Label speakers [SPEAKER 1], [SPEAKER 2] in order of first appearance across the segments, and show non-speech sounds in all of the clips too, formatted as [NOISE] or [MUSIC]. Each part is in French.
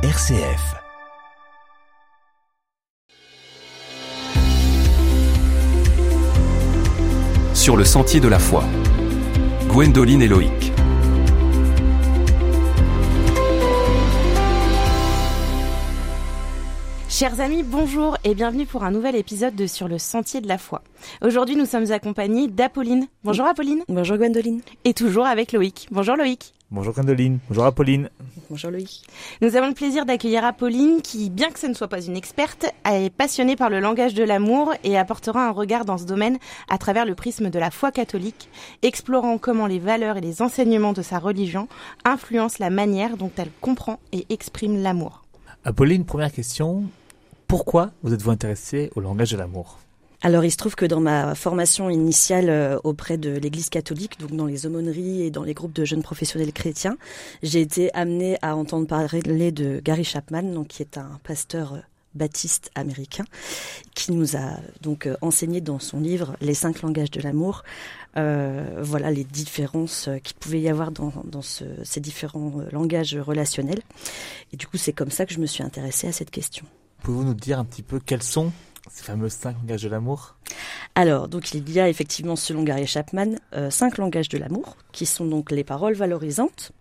[SPEAKER 1] RCF.
[SPEAKER 2] Sur le sentier de la foi. Gwendoline et Loïc.
[SPEAKER 3] Chers amis, bonjour et bienvenue pour un nouvel épisode de Sur le sentier de la foi. Aujourd'hui, nous sommes accompagnés d'Apolline. Bonjour Apolline.
[SPEAKER 4] Bonjour Gwendoline.
[SPEAKER 3] Et toujours avec Loïc. Bonjour Loïc.
[SPEAKER 5] Bonjour Gwendoline. Bonjour Apolline.
[SPEAKER 4] Bonjour Loïc.
[SPEAKER 3] Nous avons le plaisir d'accueillir Apolline qui, bien que ce ne soit pas une experte, est passionnée par le langage de l'amour et apportera un regard dans ce domaine à travers le prisme de la foi catholique, explorant comment les valeurs et les enseignements de sa religion influencent la manière dont elle comprend et exprime l'amour.
[SPEAKER 5] Apolline, première question. Pourquoi vous êtes-vous intéressée au langage de l'amour?
[SPEAKER 4] Alors il se trouve que dans ma formation initiale euh, auprès de l'Église catholique, donc dans les aumôneries et dans les groupes de jeunes professionnels chrétiens, j'ai été amenée à entendre parler de Gary Chapman, donc qui est un pasteur euh, baptiste américain, qui nous a donc euh, enseigné dans son livre Les cinq langages de l'amour, euh, voilà les différences qu'il pouvait y avoir dans, dans ce, ces différents langages relationnels. Et du coup, c'est comme ça que je me suis intéressée à cette question.
[SPEAKER 5] Pouvez-vous nous dire un petit peu quels sont ces fameux cinq langages de l'amour?
[SPEAKER 4] Alors, donc il y a effectivement selon Gary Chapman euh, cinq langages de l'amour, qui sont donc les paroles valorisantes,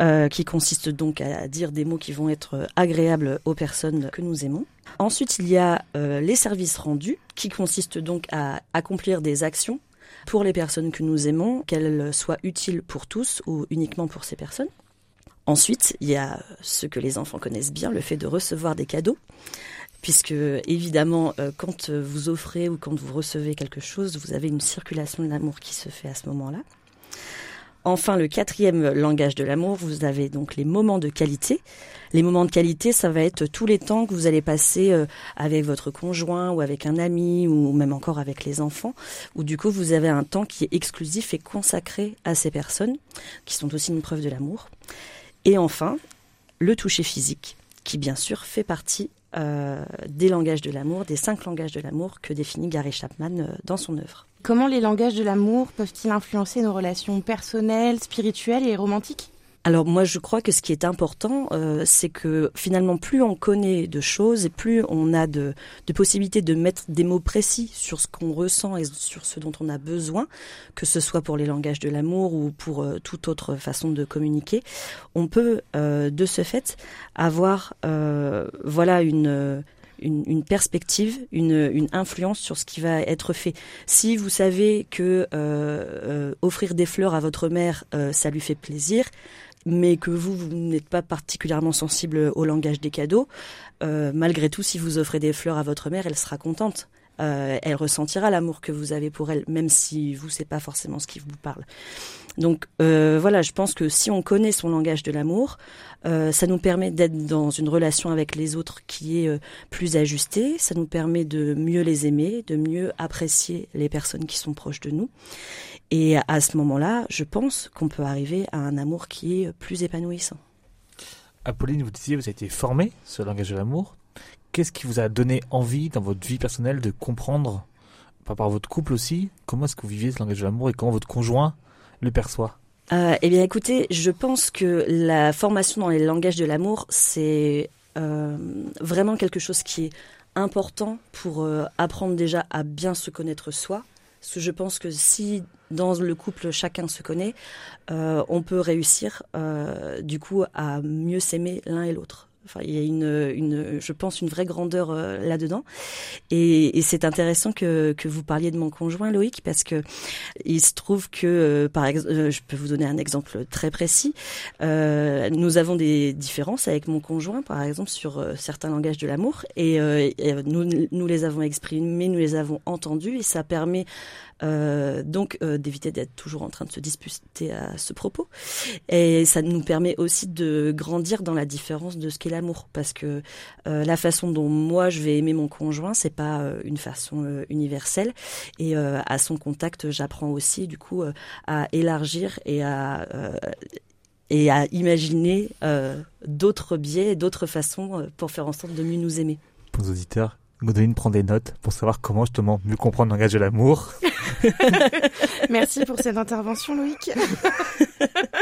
[SPEAKER 4] euh, qui consistent donc à dire des mots qui vont être agréables aux personnes que nous aimons. Ensuite, il y a euh, les services rendus, qui consistent donc à accomplir des actions pour les personnes que nous aimons, qu'elles soient utiles pour tous ou uniquement pour ces personnes. Ensuite, il y a ce que les enfants connaissent bien, le fait de recevoir des cadeaux puisque évidemment, euh, quand vous offrez ou quand vous recevez quelque chose, vous avez une circulation de l'amour qui se fait à ce moment-là. Enfin, le quatrième langage de l'amour, vous avez donc les moments de qualité. Les moments de qualité, ça va être tous les temps que vous allez passer euh, avec votre conjoint ou avec un ami ou même encore avec les enfants, où du coup vous avez un temps qui est exclusif et consacré à ces personnes, qui sont aussi une preuve de l'amour. Et enfin, le toucher physique, qui bien sûr fait partie euh, des langages de l'amour, des cinq langages de l'amour que définit Gary Chapman euh, dans son œuvre.
[SPEAKER 3] Comment les langages de l'amour peuvent-ils influencer nos relations personnelles, spirituelles et romantiques?
[SPEAKER 4] Alors moi je crois que ce qui est important, euh, c'est que finalement plus on connaît de choses et plus on a de, de possibilités de mettre des mots précis sur ce qu'on ressent et sur ce dont on a besoin, que ce soit pour les langages de l'amour ou pour euh, toute autre façon de communiquer, on peut euh, de ce fait avoir voilà une une, perspective, une, influence sur ce qui va être fait. Si vous savez que offrir des fleurs à votre mère, ça lui fait plaisir, mais que vous, vous n'êtes pas particulièrement sensible au langage des cadeaux, euh, malgré tout, si vous offrez des fleurs à votre mère, elle sera contente. Euh, elle ressentira l'amour que vous avez pour elle, même si vous, c'est pas forcément ce qui vous parle. Donc euh, voilà, je pense que si on connaît son langage de l'amour, euh, ça nous permet d'être dans une relation avec les autres qui est plus ajustée, ça nous permet de mieux les aimer, de mieux apprécier les personnes qui sont proches de nous. Et à ce moment-là, je pense qu'on peut arriver à un amour qui est plus épanouissant.
[SPEAKER 5] Apolline, vous disiez, vous avez été formée sur le langage de l'amour. Qu'est-ce qui vous a donné envie dans votre vie personnelle de comprendre, par rapport à votre couple aussi, comment est-ce que vous viviez ce langage de l'amour et comment votre conjoint le perçoit?
[SPEAKER 4] Euh, Eh bien, écoutez, je pense que la formation dans les langages de l'amour, c'est euh, vraiment quelque chose qui est important pour euh, apprendre déjà à bien se connaître soi. Parce que je pense que si dans le couple chacun se connaît, on peut réussir du coup à mieux s'aimer l'un et l'autre. Enfin, il y a une, je pense, une vraie grandeur euh, là-dedans. Et, c'est intéressant que, vous parliez de mon conjoint Loïc parce que il se trouve que, euh, par exemple, euh, je peux vous donner un exemple très précis. Nous avons des différences avec mon conjoint, par exemple, sur certains langages de l'amour, et, et, nous, nous les avons exprimés, nous les avons entendus, et ça permet donc d'éviter d'être toujours en train de se disputer à ce propos. Et ça nous permet aussi de grandir dans la différence de ce qu'est l'amour parce que euh, la façon dont moi je vais aimer mon conjoint c'est pas euh, une façon euh, universelle et à son contact j'apprends aussi du coup à élargir et à et à imaginer d'autres biais, d'autres façons pour faire en sorte de mieux nous aimer.
[SPEAKER 5] Pour les auditeurs, Godeline prend des notes pour savoir comment justement mieux comprendre le langage de l'amour. [LAUGHS] [LAUGHS]
[SPEAKER 3] Merci pour cette intervention, Loïc. [LAUGHS]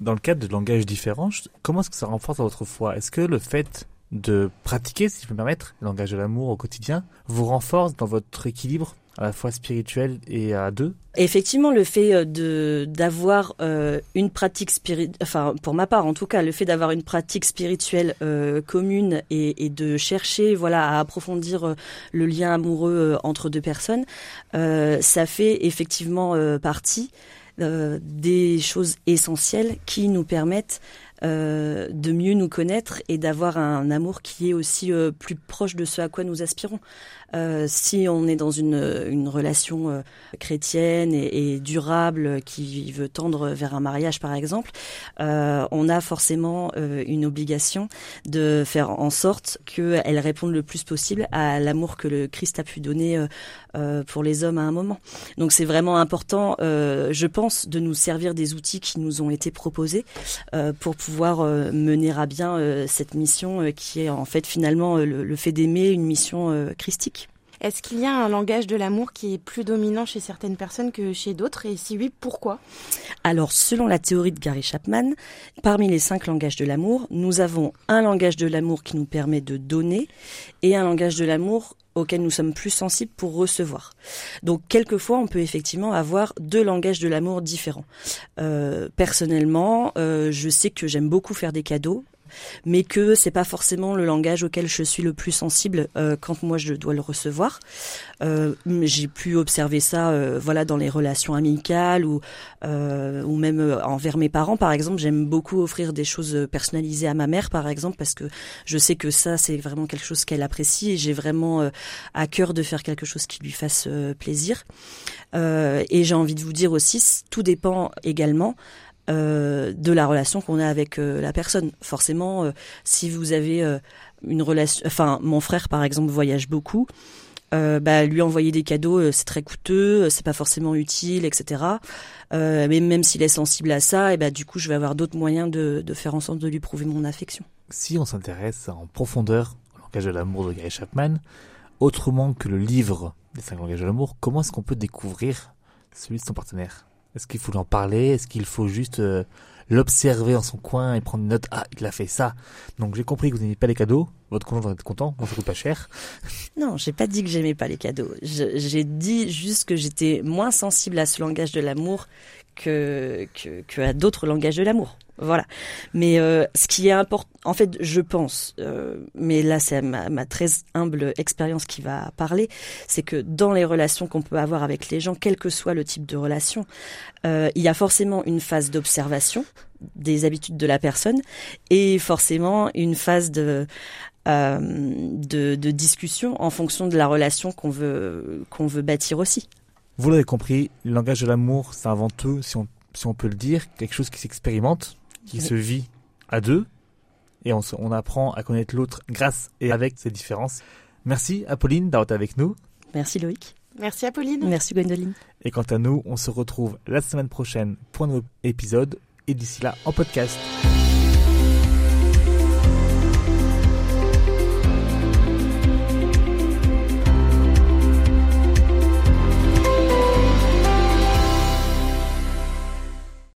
[SPEAKER 5] Dans le cadre de langages différents, comment est-ce que ça renforce votre foi? Est-ce que le fait de pratiquer, si je peux me permettre, le langage de l'amour au quotidien, vous renforce dans votre équilibre à la fois spirituel et à deux?
[SPEAKER 4] Effectivement, le fait euh, d'avoir euh, une pratique spirituelle, enfin pour ma part en tout cas, le fait d'avoir une pratique spirituelle euh, commune et, de chercher, voilà, à approfondir le lien amoureux entre deux personnes, ça fait effectivement partie des choses essentielles qui nous permettent euh, de mieux nous connaître et d'avoir un amour qui est aussi euh, plus proche de ce à quoi nous aspirons. Euh, si on est dans une, une relation euh, chrétienne et, durable qui veut tendre vers un mariage par exemple, on a forcément une obligation de faire en sorte qu'elle réponde le plus possible à l'amour que le Christ a pu donner pour les hommes à un moment. Donc c'est vraiment important, je pense, de nous servir des outils qui nous ont été proposés pour pouvoir euh, mener à bien euh, cette mission euh, qui est en fait finalement le, fait d'aimer une mission christique.
[SPEAKER 3] Est-ce qu'il y a un langage de l'amour qui est plus dominant chez certaines personnes que chez d'autres Et si oui, pourquoi
[SPEAKER 4] Alors, selon la théorie de Gary Chapman, parmi les cinq langages de l'amour, nous avons un langage de l'amour qui nous permet de donner et un langage de l'amour auquel nous sommes plus sensibles pour recevoir. Donc quelquefois, on peut effectivement avoir deux langages de l'amour différents. Euh, personnellement, euh, je sais que j'aime beaucoup faire des cadeaux mais que c'est pas forcément le langage auquel je suis le plus sensible euh, quand moi je dois le recevoir. Euh, j'ai pu observer ça, euh, voilà, dans les relations amicales ou ou même envers mes parents, par exemple. J'aime beaucoup offrir des choses personnalisées à ma mère, par exemple, parce que je sais que ça c'est vraiment quelque chose qu'elle apprécie et j'ai vraiment à cœur de faire quelque chose qui lui fasse plaisir. et j'ai envie de vous dire aussi, tout dépend également euh, de la relation qu'on a avec euh, la personne. Forcément, euh, si vous avez une relation, enfin mon frère par exemple voyage beaucoup, bah, lui envoyer des cadeaux c'est très coûteux, c'est pas forcément utile, etc. mais même s'il est sensible à ça, et bah du coup je vais avoir d'autres moyens de, de faire en sorte de lui prouver mon affection.
[SPEAKER 5] Si on s'intéresse en profondeur au langage de l'amour de Gary Chapman, autrement que le livre des cinq langages de l'amour, comment est-ce qu'on peut découvrir celui de son partenaire? Est-ce qu'il faut lui en parler? Est-ce qu'il faut juste euh, l'observer en son coin et prendre une note Ah, il a fait ça. Donc j'ai compris que vous n'aimez pas les cadeaux. Votre conjoint être content. Moi, ça coûte pas cher. [LAUGHS]
[SPEAKER 4] Non, j'ai pas dit que j'aimais pas les cadeaux. J'ai dit juste que j'étais moins sensible à ce langage de l'amour que, que, que à d'autres langages de l'amour. Voilà. Mais euh, ce qui est important, en fait, je pense, euh, mais là c'est ma, très humble expérience qui va parler, c'est que dans les relations qu'on peut avoir avec les gens, quel que soit le type de relation, euh, il y a forcément une phase d'observation des habitudes de la personne et forcément une phase de discussion en fonction de la relation qu'on veut veut bâtir aussi.
[SPEAKER 5] Vous l'avez compris, le langage de l'amour, c'est avant tout, si on peut le dire, quelque chose qui s'expérimente qui se vit à deux et on, on apprend à connaître l'autre grâce et avec ses différences. Merci Apolline d'avoir été avec nous.
[SPEAKER 4] Merci Loïc.
[SPEAKER 3] Merci Apolline.
[SPEAKER 4] Merci Gwendoline.
[SPEAKER 5] Et quant à nous, on se retrouve la semaine prochaine pour un nouveau épisode et d'ici là en podcast.